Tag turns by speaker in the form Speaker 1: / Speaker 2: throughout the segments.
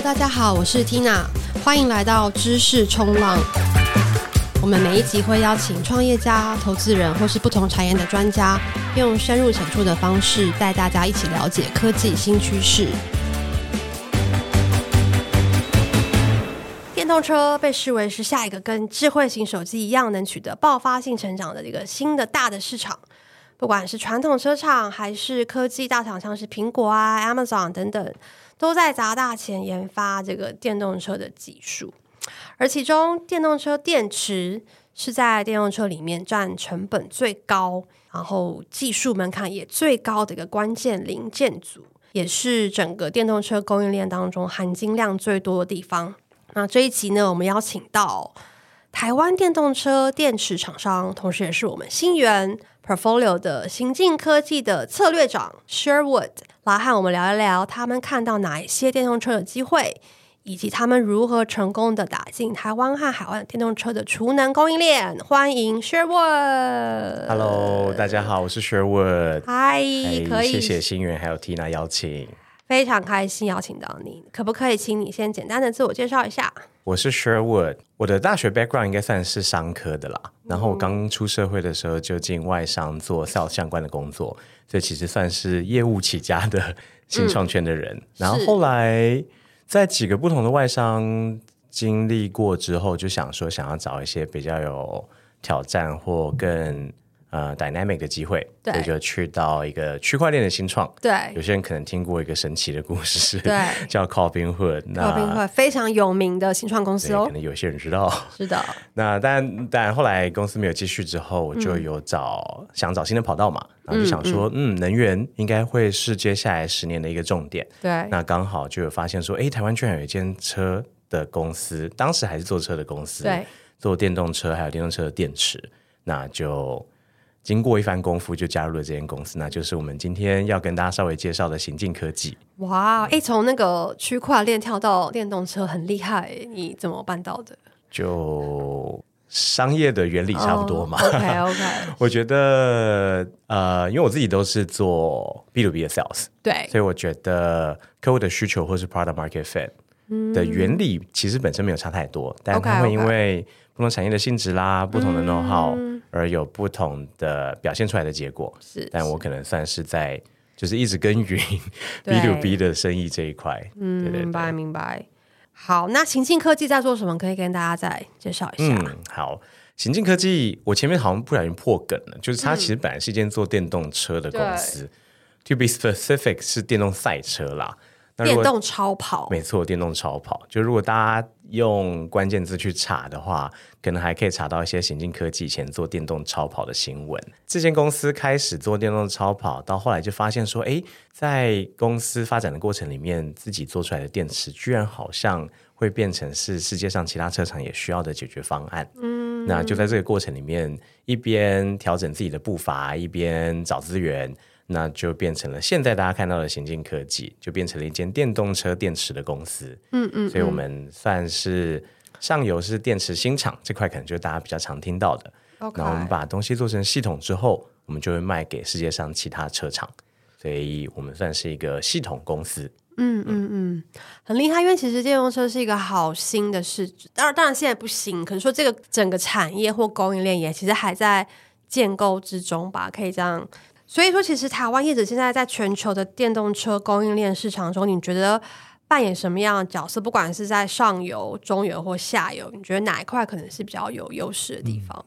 Speaker 1: 大家好，我是 Tina，欢迎来到知识冲浪。我们每一集会邀请创业家、投资人或是不同产业的专家，用深入浅出的方式带大家一起了解科技新趋势。电动车被视为是下一个跟智慧型手机一样能取得爆发性成长的一个新的大的市场。不管是传统车厂还是科技大厂，像是苹果啊、Amazon 等等，都在砸大钱研发这个电动车的技术。而其中，电动车电池是在电动车里面占成本最高，然后技术门槛也最高的一个关键零件组，也是整个电动车供应链当中含金量最多的地方。那这一集呢，我们邀请到台湾电动车电池厂商，同时也是我们新源 Portfolio 的行进科技的策略长 Sherwood 来和我们聊一聊，他们看到哪一些电动车的机会，以及他们如何成功的打进台湾和海外电动车的储能供应链。欢迎 Sherwood。
Speaker 2: Hello，大家好，我是 Sherwood。
Speaker 1: 嗨，可以，
Speaker 2: 谢谢新源还有 Tina 邀请。
Speaker 1: 非常开心邀请到你，可不可以请你先简单的自我介绍一下？
Speaker 2: 我是 Sherwood，我的大学 background 应该算是商科的啦。嗯、然后我刚出社会的时候就进外商做 sales 相关的工作，所以其实算是业务起家的新创圈的人。嗯、然后后来在几个不同的外商经历过之后，就想说想要找一些比较有挑战或更。呃，dynamic 的机会，对，所以就去到一个区块链的新创。
Speaker 1: 对，有
Speaker 2: 些人可能听过一个神奇的故事，
Speaker 1: 对，
Speaker 2: 叫 Robinhood。
Speaker 1: Robinhood 非常有名的新创公司哦，
Speaker 2: 可能有些人知道。
Speaker 1: 是的。
Speaker 2: 那但但后来公司没有继续之后，我就有找、嗯、想找新的跑道嘛，然后就想说，嗯，嗯，能源应该会是接下来十年的一个重点。
Speaker 1: 对。
Speaker 2: 那刚好就有发现说，哎，台湾居然有一间车的公司，当时还是做车的公司，
Speaker 1: 对，做
Speaker 2: 电动车还有电动车的电池，那就。经过一番功夫，就加入了这间公司，那就是我们今天要跟大家稍微介绍的行进科技。
Speaker 1: 哇，哎，从那个区块链跳到电动车，很厉害，你怎么办到的？
Speaker 2: 就商业的原理差不多嘛。
Speaker 1: Oh, OK OK，
Speaker 2: 我觉得呃，因为我自己都是做 B to B 的 sales，
Speaker 1: 对，
Speaker 2: 所以我觉得客户的需求或是 product market fit 的原理其实本身没有差太多，嗯、但它会因为不同产业的性质啦，不同的 know how、嗯。而有不同的表现出来的结果，
Speaker 1: 是，
Speaker 2: 但我可能算是在就是一直耕耘 B to B 的生意这一块，
Speaker 1: 嗯，
Speaker 2: 对对对，
Speaker 1: 明白明白。好，那行进科技在做什么？可以跟大家再介绍一下。
Speaker 2: 嗯，好，行进科技，我前面好像不小心破梗了，就是它其实本来是一间做电动车的公司，嗯，to be specific 是电动赛车啦。
Speaker 1: 电动超跑，
Speaker 2: 没错，电动超跑。就如果大家用关键字去查的话，可能还可以查到一些行进科技以前做电动超跑的新闻。这间公司开始做电动超跑，到后来就发现说，哎，在公司发展的过程里面，自己做出来的电池居然好像会变成是世界上其他车厂也需要的解决方案。嗯，那就在这个过程里面，一边调整自己的步伐，一边找资源。那就变成了现在大家看到的行进科技，就变成了一间电动车电池的公司。嗯嗯，嗯，所以我们算是上游是电池新厂这块，可能就是大家比较常听到的。Okay. 那我们把东西做成系统之后，我们就会卖给世界上其他车厂，所以我们算是一个系统公司。
Speaker 1: 嗯嗯嗯，很厉害，因为其实电动车是一个好新的事，当然当然现在不新，可能说这个整个产业或供应链也其实还在建构之中吧，可以这样。所以说，其实台湾业者现在在全球的电动车供应链市场中，你觉得扮演什么样的角色？不管是在上游、中游或下游，你觉得哪一块可能是比较有优势的地方？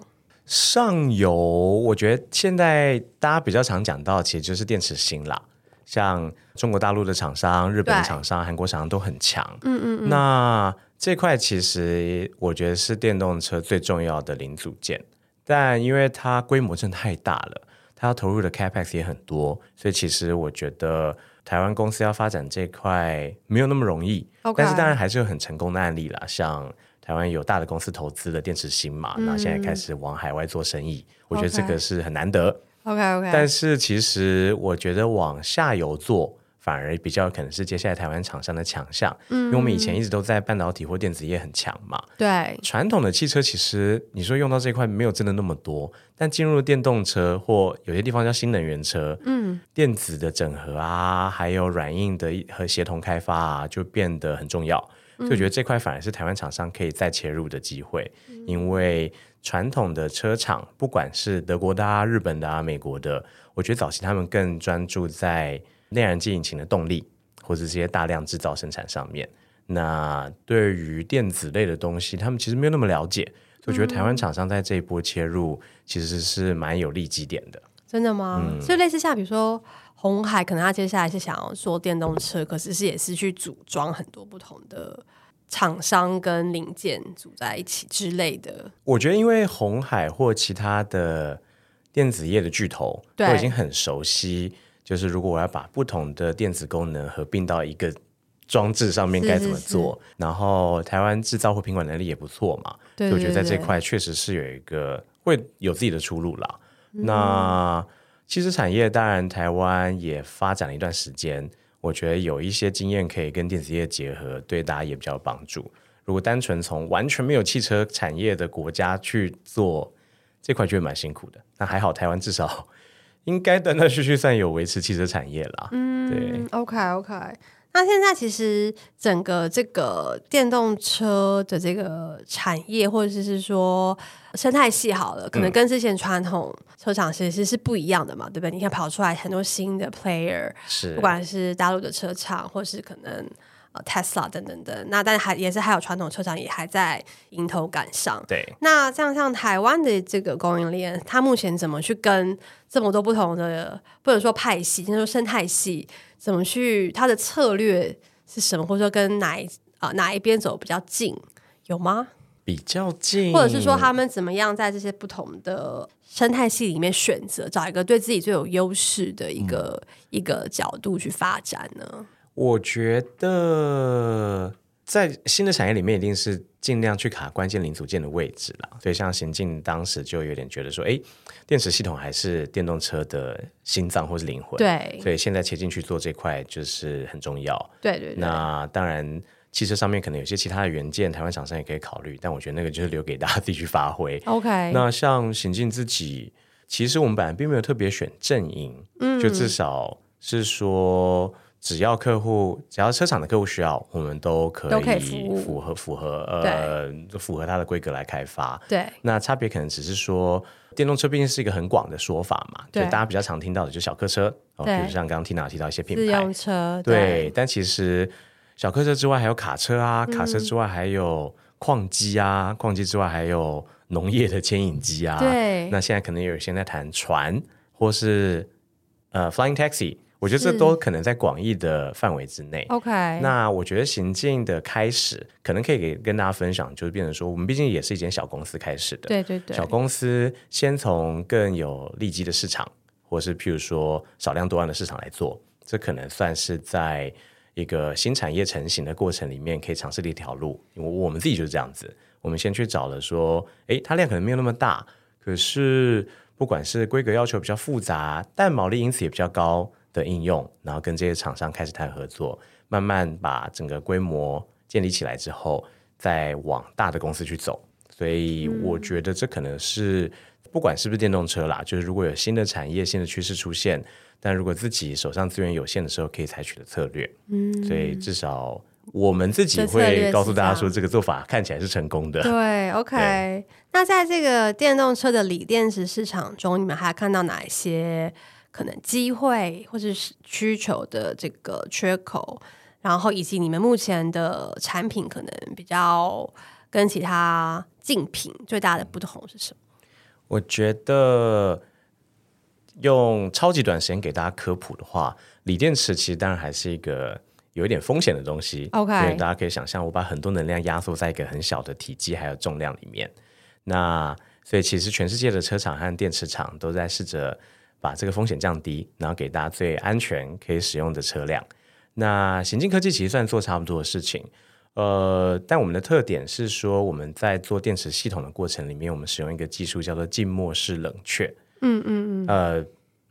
Speaker 2: 上游，我觉得现在大家比较常讲到，其实就是电池芯啦，像中国大陆的厂商、日本的厂商、韩国厂商都很强。嗯嗯嗯。那这块其实我觉得是电动车最重要的零组件，但因为它规模真的太大了。它要投入的 capex 也很多，所以其实我觉得台湾公司要发展这块没有那么容易。但是当然还是有很成功的案例啦，像台湾有大的公司投资的电池芯嘛，然后、现在开始往海外做生意，我觉得这个是很难得。
Speaker 1: OK OK。
Speaker 2: 但是其实我觉得往下游做，反而比较可能是接下来台湾厂商的强项，嗯，因为我们以前一直都在半导体或电子业很强嘛，
Speaker 1: 对，
Speaker 2: 传统的汽车其实你说用到这块没有真的那么多，但进入了电动车或有些地方叫新能源车，嗯，电子的整合啊，还有软硬的和协同开发啊，就变得很重要，所以我觉得这块反而是台湾厂商可以再切入的机会，嗯，因为传统的车厂，不管是德国的啊、日本的啊、美国的，我觉得早期他们更专注在。内燃机引擎的动力，或者这些大量制造生产上面，那对于电子类的东西，他们其实没有那么了解，所以我觉得台湾厂商在这一波切入，其实是蛮有利基点的。
Speaker 1: 真的吗？嗯，所以类似像比如说红海，可能他接下来是想要做电动车，可是是也是去组装很多不同的厂商跟零件组在一起之类的。
Speaker 2: 我觉得，因为红海或其他的电子业的巨头都已经很熟悉。就是如果我要把不同的电子功能合并到一个装置上面，该怎么做？是是是，然后台湾制造或品管能力也不错嘛，对对对对，所以我觉得在这块确实是有一个会有自己的出路啦。嗯、那汽车产业当然台湾也发展了一段时间，我觉得有一些经验可以跟电子业结合，对大家也比较有帮助。如果单纯从完全没有汽车产业的国家去做这块，就会蛮辛苦的。那还好，台湾至少。应该断断续续算有维持汽车产业啦。嗯，对
Speaker 1: ，OK OK。那现在其实整个这个电动车的这个产业，或者是说生态系好了，可能跟之前传统车厂其实是不一样的嘛，嗯、对不对？你看跑出来很多新的 player，
Speaker 2: 是
Speaker 1: 不管是大陆的车厂，或是可能。呃，Tesla 等等等，那但是还也是还有传统车厂也还在迎头赶上。
Speaker 2: 对，
Speaker 1: 那像像台湾的这个供应链，它目前怎么去跟这么多不同的，不能说派系，就是说生态系，怎么去它的策略是什么，或者说跟哪一啊、呃、哪一边走比较近，有吗？
Speaker 2: 比较近，
Speaker 1: 或者是说他们怎么样在这些不同的生态系里面选择，找一个对自己最有优势的一个、嗯、一个角度去发展呢？
Speaker 2: 我觉得在新的产业里面，一定是尽量去卡关键零组件的位置了。所以像行进当时就有点觉得说，哎，电池系统还是电动车的心脏或是灵魂。
Speaker 1: 对，
Speaker 2: 所以现在切进去做这块就是很重要。
Speaker 1: 对对对。
Speaker 2: 那当然，汽车上面可能有些其他的元件，台湾厂商也可以考虑，但我觉得那个就是留给大家自己去发挥。
Speaker 1: OK。
Speaker 2: 那像行进自己，其实我们本来并没有特别选阵营，嗯，就至少是说。只要客户，只要车厂的客户需要，我们都可以符合符合呃符合它的规格来开发。
Speaker 1: 对，
Speaker 2: 那差别可能只是说，电动车毕竟是一个很广的说法嘛，对，大家比较常听到的就是小客车，哦，比如像刚刚 Tina 提到一些品牌，
Speaker 1: 自用车，
Speaker 2: 对，对，但其实小客车之外还有卡车啊，卡车之外还有矿机啊，矿机之外还有农业的牵引机啊，
Speaker 1: 对，
Speaker 2: 那现在可能有些在谈船或是呃 Flying Taxi。我觉得这都可能在广义的范围之内。
Speaker 1: OK，
Speaker 2: 那我觉得行进的开始，可能可以给跟大家分享，就是变成说，我们毕竟也是一间小公司开始的。
Speaker 1: 对对对，
Speaker 2: 小公司先从更有利基的市场，或是譬如说少量多样的市场来做，这可能算是在一个新产业成型的过程里面可以尝试的一条路。因为我们自己就是这样子，我们先去找了说，诶，它量可能没有那么大，可是不管是规格要求比较复杂，但毛利因此也比较高。的应用，然后跟这些厂商开始谈合作，慢慢把整个规模建立起来之后，再往大的公司去走。所以我觉得这可能是、嗯、不管是不是电动车啦，就是如果有新的产业、新的趋势出现，但如果自己手上资源有限的时候，可以采取的策略。嗯，所以至少我们自己会告诉大家说，这个做法看起来是成功的。
Speaker 1: 对，OK 对。那在这个电动车的锂电池市场中，你们还看到哪一些？可能机会或者是需求的这个缺口，然后以及你们目前的产品可能比较跟其他竞品最大的不同是什么？
Speaker 2: 我觉得用超级短时间给大家科普的话，锂电池其实当然还是一个有一点风险的东西。OK，大家可以想象，我把很多能量压缩在一个很小的体积还有重量里面，那所以其实全世界的车厂和电池厂都在试着。把这个风险降低，然后给大家最安全可以使用的车辆。那行进科技其实算做差不多的事情，呃，但我们的特点是说，我们在做电池系统的过程里面，我们使用一个技术叫做静默式冷却。嗯嗯嗯。呃，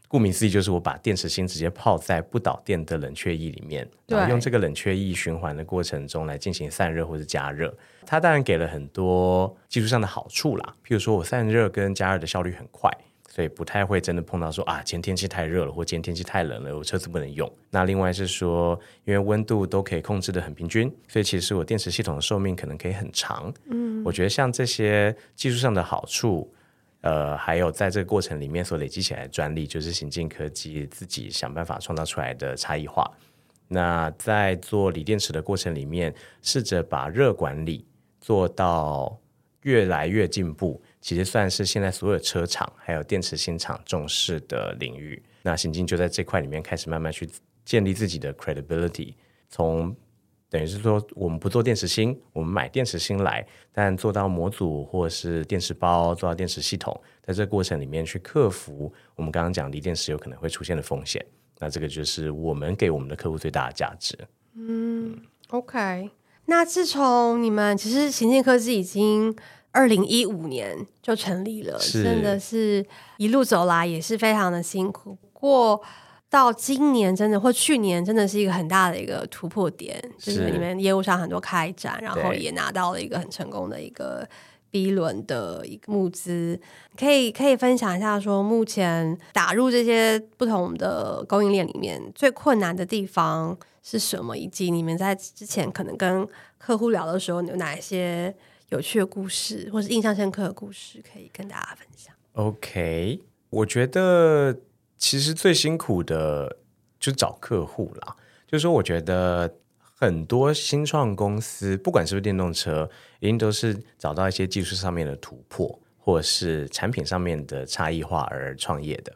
Speaker 2: 顾名思义，就是我把电池芯直接泡在不导电的冷却液里面，然后用这个冷却液循环的过程中来进行散热或者加热。它当然给了很多技术上的好处啦，譬如说我散热跟加热的效率很快，所以不太会真的碰到说啊，今天天气太热了，或今天天气太冷了，我车子不能用。那另外是说，因为温度都可以控制的很平均，所以其实我电池系统的寿命可能可以很长。嗯，我觉得像这些技术上的好处。呃，还有在这个过程里面所累积起来的专利，就是行进科技自己想办法创造出来的差异化。那在做锂电池的过程里面，试着把热管理做到越来越进步，其实算是现在所有车厂还有电池芯厂重视的领域。那行进就在这块里面开始慢慢去建立自己的 credibility，从。等于是说，我们不做电池芯，我们买电池芯来，但做到模组或是电池包，做到电池系统，在这个过程里面去克服我们刚刚讲锂电池有可能会出现的风险。那这个就是我们给我们的客户最大的价值。
Speaker 1: 嗯，OK。那自从你们其实行进科技已经二零一五年就成立了，真的是一路走来也是非常的辛苦过。到今年真的或去年真的是一个很大的一个突破点，是。就是你们业务上很多开展，然后也拿到了一个很成功的一个 B 轮的一个募资，可以可以分享一下说目前打入这些不同的供应链里面最困难的地方是什么，以及你们在之前可能跟客户聊的时候有哪一些有趣的故事，或是印象深刻的故事可以跟大家分享
Speaker 2: ？OK，我觉得。其实最辛苦的就找客户啦，就是说，我觉得很多新创公司，不管是不是电动车，一定都是找到一些技术上面的突破，或是产品上面的差异化而创业的。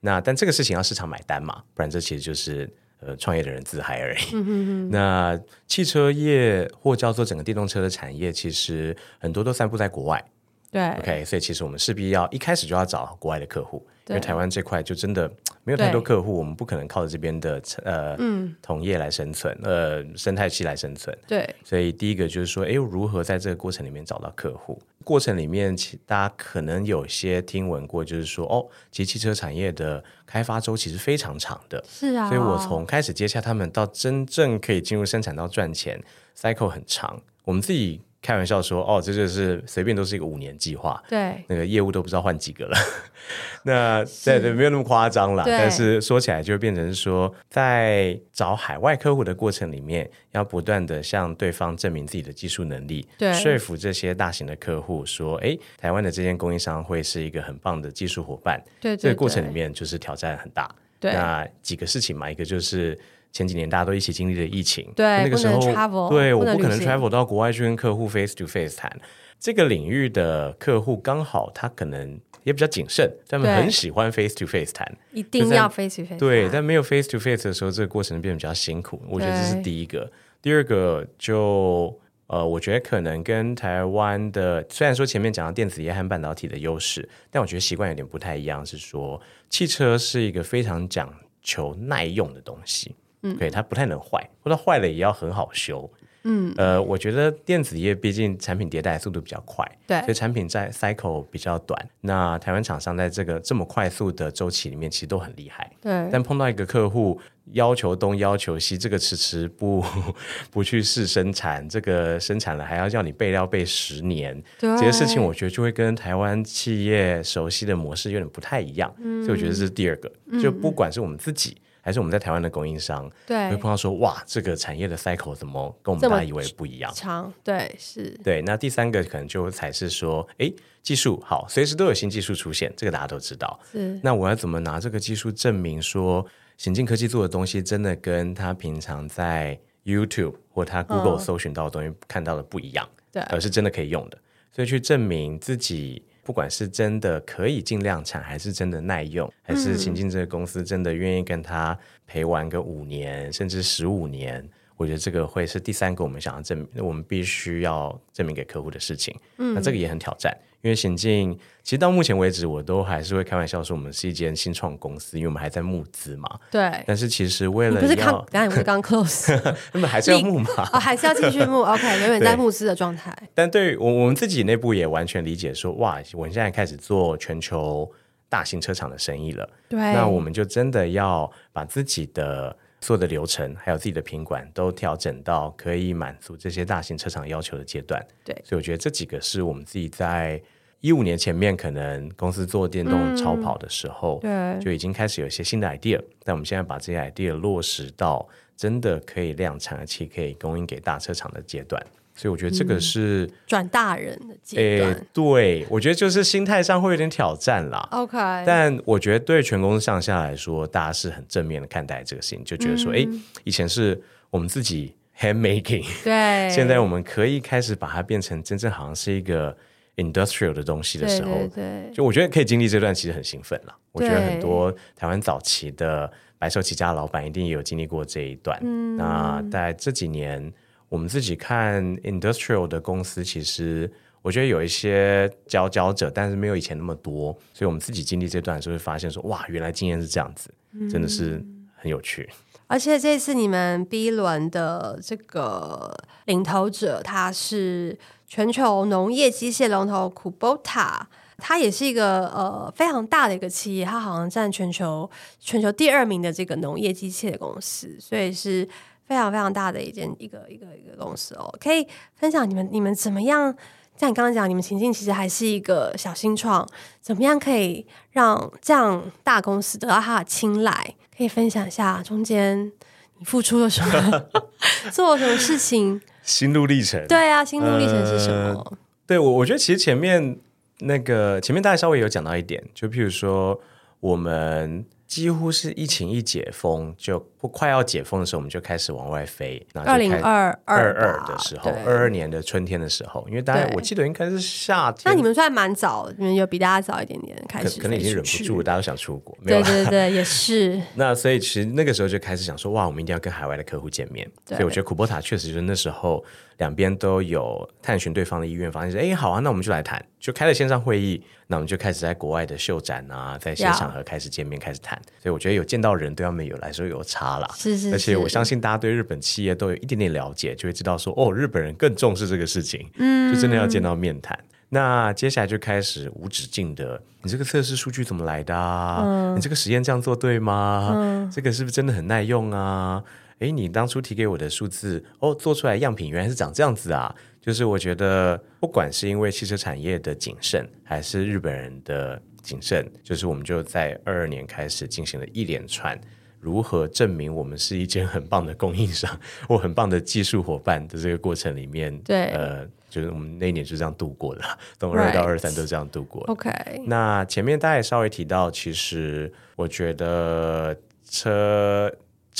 Speaker 2: 那但这个事情要市场买单嘛，不然这其实就是呃创业的人自嗨而已。嗯、哼哼。那汽车业或叫做整个电动车的产业，其实很多都散布在国外。对，OK，所以其实我们势必要一开始就要找国外的客户。因为台湾这块就真的没有太多客户，我们不可能靠着这边的呃、嗯、同业来生存，呃生态系来生存。对，所以第一个就是说，哎，如何在这个过程里面找到客户？过程里面，其大家可能有些听闻过，就是说，哦，其实汽车产业的开发周期是非常长的。是啊，所以我从开始接洽他们到真正可以进入生产到赚钱，cycle 很长。我们自己。开玩笑说，哦，这就是随便都是一个五年计划，对，那个业务都不知道换几个了。那对对，没有那么夸张了。但是说起来，就变成说，在找海外客户的过程里面，要不断的向对方证明自己的技术能力，对，说服这些大型的客户说，哎，台湾的这间供应商会是一个很棒的技术伙伴。对，对，对，这个过程里面就是挑战很大。对，那几个事情嘛，一个就是。前几年大家都一起经历了疫情，对，那个时候，对，我不可能 travel 到国外去跟客户 face to face 谈。这个领域的客户刚好他可能也比较谨慎，他们很喜欢 face to face 谈，一定要 face to face。对，但没有 face to face 的时候，这个过程变得比较辛苦。我觉得这是第一个。第二个就呃，我觉得可能跟台湾的虽然说前面讲到电子业和半导体的优势，但我觉得习惯有点不太一样，是说汽车是一个非常讲求耐用的东西。嗯，对，它不太能坏，或者坏了也要很好修。嗯，呃，我觉得电子业毕竟产品迭代速度比较快，对，所以产品在 cycle 比较短。那台湾厂商在这个这么快速的周期里面，其实都很厉害。对，但碰到一个客户要求东要求西，这个迟迟不 不去试生产，这个生产了还要叫你备料备十年，对，这些事情我觉得就会跟台湾企业熟悉的模式有点不太一样。嗯，所以我觉得这是第二个，就不管是我们自己。还是我们在台湾的供应商，对，会碰到说，哇，这个产业的 cycle 怎么跟我们大家以为不一样？长，对，是，对。那第三个可能就才是说，哎，技术好，随时都有新技术出现，这个大家都知道。是。那我要怎么拿这个技术证明说，行进科技做的东西真的跟他平常在 YouTube 或他 Google 搜寻到的东西看到的不一样？对、嗯，而是真的可以用的。所以去证明自己。不管是真的可以进量产，还是真的耐用，还是秦晋这个公司真的愿意跟他陪玩个五年甚至十五年，我觉得这个会是第三个我们想要证明，我们必须要证明给客户的事情。嗯，那这个也很挑战。因为行进，其实到目前为止，我都还是会开玩笑说，我们是一间新创公司，因为我们还在募资嘛。对。但是其实为了要，不是刚，刚才不是刚 close，那么还是要募嘛？哦，还是要继续募。OK，永远在募资的状态。但对于我，我们自己内部也完全理解说，哇，我们现在开始做全球大型车厂的生意了。
Speaker 1: 对，
Speaker 2: 那我们就真的要把自己的所有的流程，还有自己的品管都调整到可以满足这些大型车厂要求的阶段。
Speaker 1: 对，
Speaker 2: 所以我觉得这几个是我们自己在一五年前面可能公司做电动超跑的时候，
Speaker 1: 嗯、对，
Speaker 2: 就已经开始有一些新的 idea。但我们现在把这些 idea 落实到真的可以量产，而且可以供应给大车厂的阶段。所以我觉得这个是
Speaker 1: 转、嗯、大人的阶段。欸、
Speaker 2: 对，我觉得就是心态上会有点挑战啦。
Speaker 1: OK，
Speaker 2: 但我觉得对全公司上下来说，大家是很正面的看待这个事情，就觉得说，哎、嗯，以前是我们自己 hand making，
Speaker 1: 对，
Speaker 2: 现在我们可以开始把它变成真正好像是一个 industrial 的东西的时候，
Speaker 1: 对，对，对，
Speaker 2: 就我觉得可以经历这段，其实很兴奋了。我觉得很多台湾早期的白手起家的老板一定也有经历过这一段。嗯，那在这几年。我们自己看 industrial 的公司，其实我觉得有一些佼佼者，但是没有以前那么多。所以我们自己经历这段的时候，会发现说，哇，原来经验是这样子，真的是很有趣。
Speaker 1: 嗯、而且这次你们 B 轮的这个领头者，他是全球农业机械龙头 Kubota，它也是一个呃非常大的一个企业，它好像占全球全球第二名的这个农业机械的公司，所以是。非常非常大的一间一个一个一个公司哦，可以分享你们你们怎么样？像你刚刚讲，你们情境其实还是一个小新创，怎么样可以让这样大公司得到他的青睐？可以分享一下中间你付出了什么，做了什么事情？
Speaker 2: 心路历程。
Speaker 1: 对啊，心路历程是什么？
Speaker 2: 呃、对我，我觉得其实前面那个前面大家稍微有讲到一点，就譬如说我们。几乎是疫情一解封，就快要解封的时候，我们就开始往外飞。
Speaker 1: 二零二二二
Speaker 2: 的时候，二二年的春天的时候，因为大家我记得应该是夏天。
Speaker 1: 那你们算蛮早，你们有比大家早一点点开始，
Speaker 2: 可能已经忍不住，大家都想出国。
Speaker 1: 对对对，也是。
Speaker 2: 那所以其实那个时候就开始想说，哇，我们一定要跟海外的客户见面。所以我觉得 Kubota 确实就是那时候。两边都有探寻对方的意愿，发现说：“哎，好啊，那我们就来谈。”就开了线上会议，那我们就开始在国外的秀展啊，在一些场合开始见面，开始谈。所以我觉得有见到人，对他们有来说有差啦。
Speaker 1: 是是是。
Speaker 2: 而且我相信大家对日本企业都有一点点了解，就会知道说：“哦，日本人更重视这个事情。”嗯，就真的要见到面谈。那接下来就开始无止境的，你这个测试数据怎么来的啊？嗯，你这个实验这样做对吗？嗯，这个是不是真的很耐用啊？诶，你当初提给我的数字哦，做出来样品原来是长这样子啊！就是我觉得，不管是因为汽车产业的谨慎，还是日本人的谨慎，就是我们就在二二年开始进行了一连串如何证明我们是一间很棒的供应商 或很棒的技术伙伴的这个过程里面。
Speaker 1: 对，
Speaker 2: 呃，就是我们那一年就这样度过的，从二到二三都这样度过。
Speaker 1: OK，
Speaker 2: 那前面大家也稍微提到，其实我觉得车。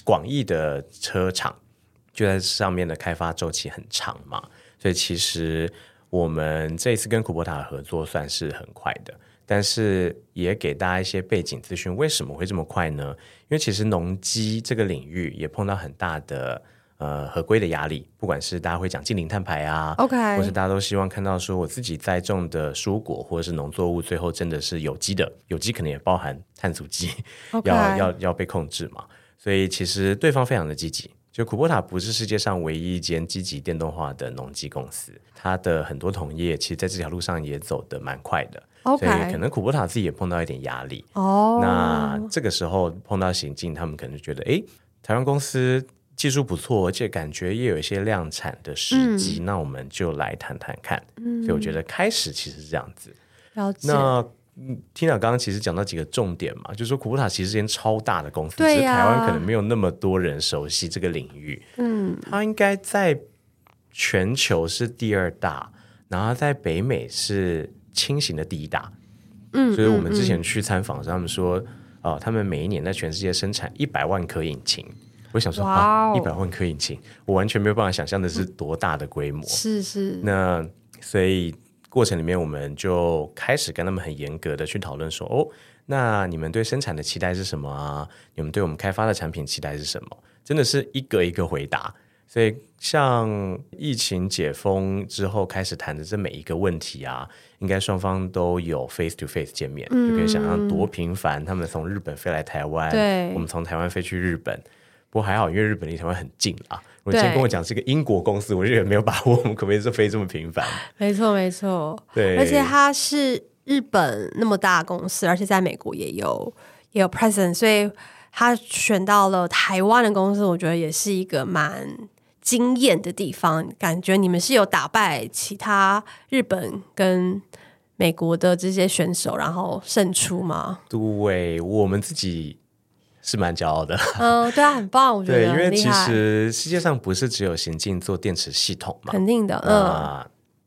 Speaker 2: 广义的车厂就在上面的开发周期很长嘛，所以其实我们这一次跟 Kubota 合作算是很快的，但是也给大家一些背景资讯，为什么会这么快呢？因为其实农机这个领域也碰到很大的呃合规的压力，不管是大家会讲近零碳排啊
Speaker 1: ，OK，
Speaker 2: 或是大家都希望看到说我自己栽种的蔬果或者是农作物最后真的是有机的，有机可能也包含碳足迹，okay. 要要要被控制嘛。所以其实对方非常的积极，就 Kubota 不是世界上唯一一间积极电动化的农机公司，它的很多同业其实在这条路上也走得蛮快的。以可能 Kubota 自己也碰到一点压力。哦、oh.，那这个时候碰到行进，他们可能觉得，哎，台湾公司技术不错，而且感觉也有一些量产的时机，嗯、那我们就来谈谈看。嗯、所以我觉得开始其实是这样子。
Speaker 1: 了解。
Speaker 2: 那嗯，Tina 刚刚其实讲到几个重点嘛，就是说 Kubota 其实是间超大的公司，对呀，台湾可能没有那么多人熟悉这个领域。嗯，它应该在全球是第二大，然后在北美是轻型的第一大。嗯，所以我们之前去参访，他们说，哦、呃，他们每一年在全世界生产一百万颗引擎。我想说，哇，一百万颗引擎，我完全没有办法想象的是多大的规模。是是。那所以。过程里面，我们就开始跟他们很严格的去讨论说，哦，那你们对生产的期待是什么啊？你们对我们开发的产品期待是什么？真的是一个一个回答。所以，像疫情解封之后开始谈的这每一个问题啊，应该双方都有 face to face 见面，嗯，就可以想象多频繁。他们从日本飞来台湾，对，我们从台湾飞去日本。不过还好，因为日本离台湾很近啊。我今天跟我讲是一个英国公司，我就也没有把握我们可不可以是飞这么频繁。
Speaker 1: 没错，没错。
Speaker 2: 对，
Speaker 1: 而且它是日本那么大公司，而且在美国也有也有 presence，所以他选到了台湾的公司，我觉得也是一个蛮惊艳的地方。感觉你们是有打败其他日本跟美国的这些选手，然后胜出吗？
Speaker 2: 对，我们自己。是蛮骄傲的，
Speaker 1: 嗯，对啊，很棒，我觉得
Speaker 2: 对，因为其实世界上不是只有行进做电池系统嘛，
Speaker 1: 肯定的，嗯，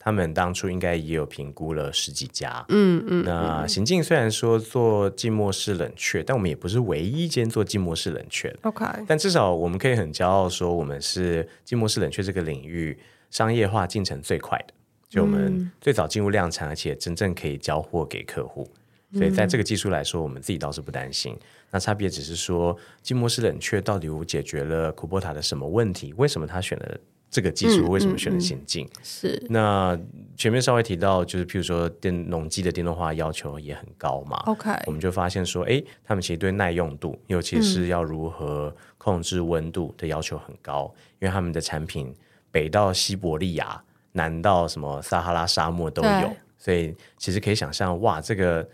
Speaker 2: 他们当初应该也有评估了十几家，
Speaker 1: 嗯嗯，
Speaker 2: 那行进虽然说做静默式冷却，但我们也不是唯一一间做静默式冷却的
Speaker 1: ，OK，
Speaker 2: 但至少我们可以很骄傲说，我们是静默式冷却这个领域商业化进程最快的，就我们最早进入量产，而且真正可以交货给客户。所以在这个技术来说，我们自己倒是不担心。那差别只是说，静默式冷却到底有解决了 Kubota 的什么问题？为什么他选了这个技术？为什么选了先进？
Speaker 1: 是。
Speaker 2: 那前面稍微提到，就是譬如说电农机的电动化要求也很高嘛。
Speaker 1: OK。
Speaker 2: 我们就发现说，哎，他们其实对耐用度，尤其是要如何控制温度的要求很高，因为他们的产品北到西伯利亚，南到什么撒哈拉沙漠都有，所以其实可以想象，哇，这个。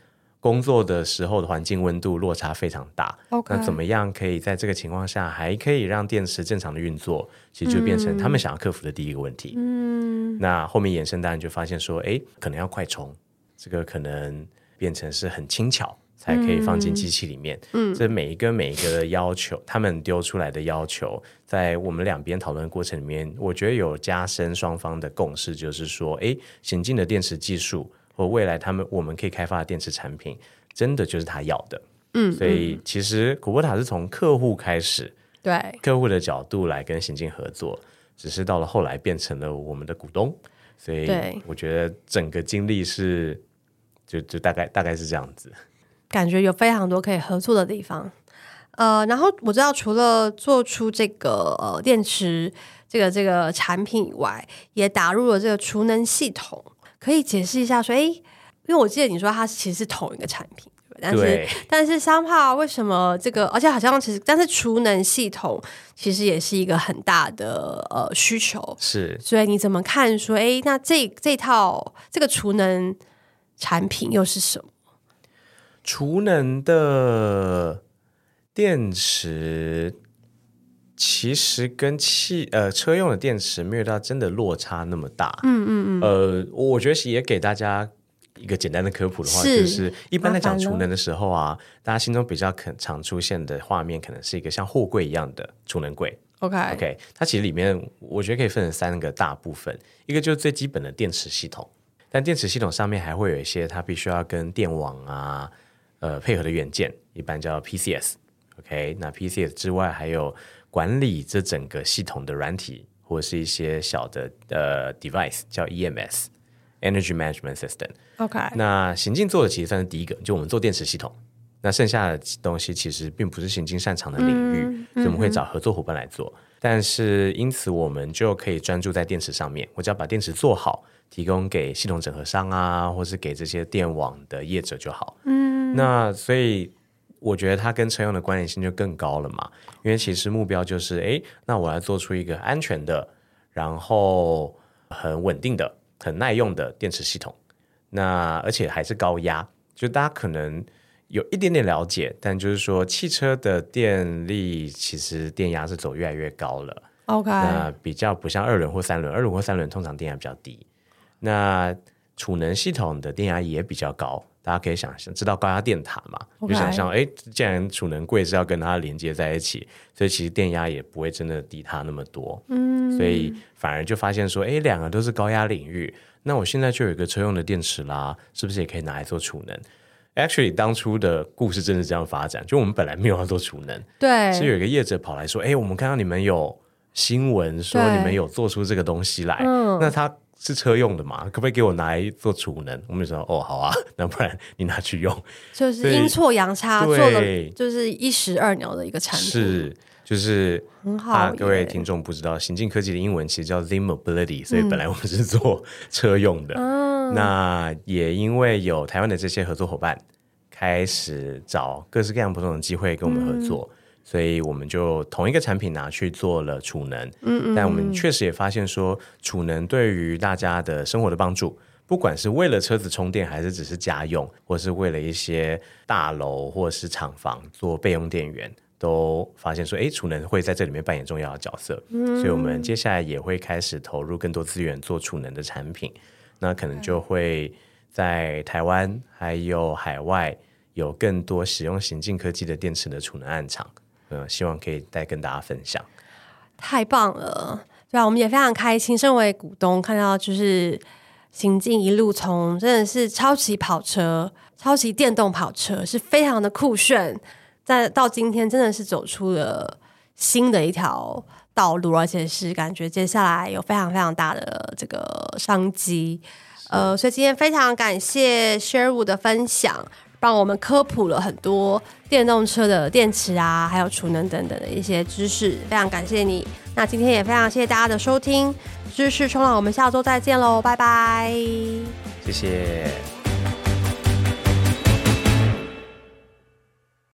Speaker 2: 工作的时候的环境温度落差非常大.那怎么样可以在这个情况下还可以让电池正常的运作？其实就变成他们想要克服的第一个问题。嗯，那后面延伸当然就发现说，哎，可能要快充，这个可能变成是很轻巧才可以放进机器里面。嗯，这每一个每一个的要求，他们丢出来的要求，在我们两边讨论的过程里面，我觉得有加深双方的共识，就是说，哎，先进的电池技术。或未来他们我们可以开发的电池产品，真的就是他要的，嗯，所以其实古波塔是从客户开始，
Speaker 1: 对。
Speaker 2: 客户的角度来跟行进合作，只是到了后来变成了我们的股东，所以我觉得整个经历是就就大概大概是这样子，
Speaker 1: 感觉有非常多可以合作的地方，呃，然后我知道除了做出这个呃电池这个这个产品以外，也打入了这个储能系统。可以解释一下说，哎，因为我记得你说它其实是同一个产品，但是对但是 somehow 为什么这个，而且好像其实，但是储能系统其实也是一个很大的呃需求，
Speaker 2: 是，
Speaker 1: 所以你怎么看说，哎，那这这套这个储能产品又是什么？
Speaker 2: 储能的电池。其实跟汽呃车用的电池没有到真的落差那么大，
Speaker 1: 嗯嗯嗯，
Speaker 2: 呃，我觉得也给大家一个简单的科普的话，是就是一般在讲储能的时候啊，大家心中比较可常出现的画面，可能是一个像货柜一样的储能柜。
Speaker 1: OK
Speaker 2: OK，它其实里面我觉得可以分成三个大部分，一个就是最基本的电池系统，但电池系统上面还会有一些它必须要跟电网啊呃配合的元件，一般叫 PCS。OK，那 PCS 之外还有。管理这整个系统的软体，或者是一些小的呃 device，叫 EMS（Energy Management System）。
Speaker 1: OK，
Speaker 2: 那行进做的其实算是第一个，就我们做电池系统。那剩下的东西其实并不是行进擅长的领域，嗯、所以我们会找合作伙伴来做。嗯、但是因此，我们就可以专注在电池上面。我只要把电池做好，提供给系统整合商啊，或是给这些电网的业者就好。嗯，那所以。我觉得它跟车用的关联性就更高了嘛，因为其实目标就是，哎，那我要做出一个安全的，然后很稳定的、很耐用的电池系统，那而且还是高压，就大家可能有一点点了解，但就是说汽车的电力其实电压是走越来越高了
Speaker 1: ，OK，
Speaker 2: 那比较不像二轮或三轮，二轮或三轮通常电压比较低，那储能系统的电压也比较高。大家可以想象，知道高压电塔嘛？Okay. 就想象，哎，既然储能柜是要跟它连接在一起，所以其实电压也不会真的低它那么多。嗯，所以反而就发现说，哎，两个都是高压领域，那我现在就有一个车用的电池啦，是不是也可以拿来做储能？Actually，当初的故事真是这样发展，就我们本来没有要做储能，
Speaker 1: 对，
Speaker 2: 是有一个业者跑来说，哎，我们看到你们有新闻说你们有做出这个东西来，嗯，那他。是车用的嘛？可不可以给我拿来做储能？我们就说哦，好啊，那不然你拿去用。
Speaker 1: 就是阴错阳差做了，就是一石二鸟的一个产品。
Speaker 2: 是，就是
Speaker 1: 很好。
Speaker 2: 各位听众不知道，行进科技的英文其实叫 Zim Mobility，所以本来我们是做车用的。嗯，那也因为有台湾的这些合作伙伴，开始找各式各样不同的机会跟我们合作。嗯所以我们就同一个产品拿去做了储能，嗯嗯，但我们确实也发现说，储能对于大家的生活的帮助，不管是为了车子充电，还是只是家用，或是为了一些大楼或是厂房做备用电源，都发现说，哎，储能会在这里面扮演重要的角色。嗯，所以我们接下来也会开始投入更多资源做储能的产品。那可能就会在台湾还有海外有更多使用行进科技的电池的储能案场。嗯，希望可以再跟大家分享。
Speaker 1: 太棒了，对啊，我们也非常开心，身为股东看到就是。行进一路从真的是超级跑车、超级电动跑车，是非常的酷炫。在到今天，真的是走出了新的一条道路，而且是感觉接下来有非常非常大的这个商机。呃，所以今天非常感谢 Sherwood 的分享。帮我们科普了很多电动车的电池啊，还有储能等等的一些知识，非常感谢你。那今天也非常谢谢大家的收听，知识冲浪，我们下周再见喽，拜拜，
Speaker 2: 谢谢。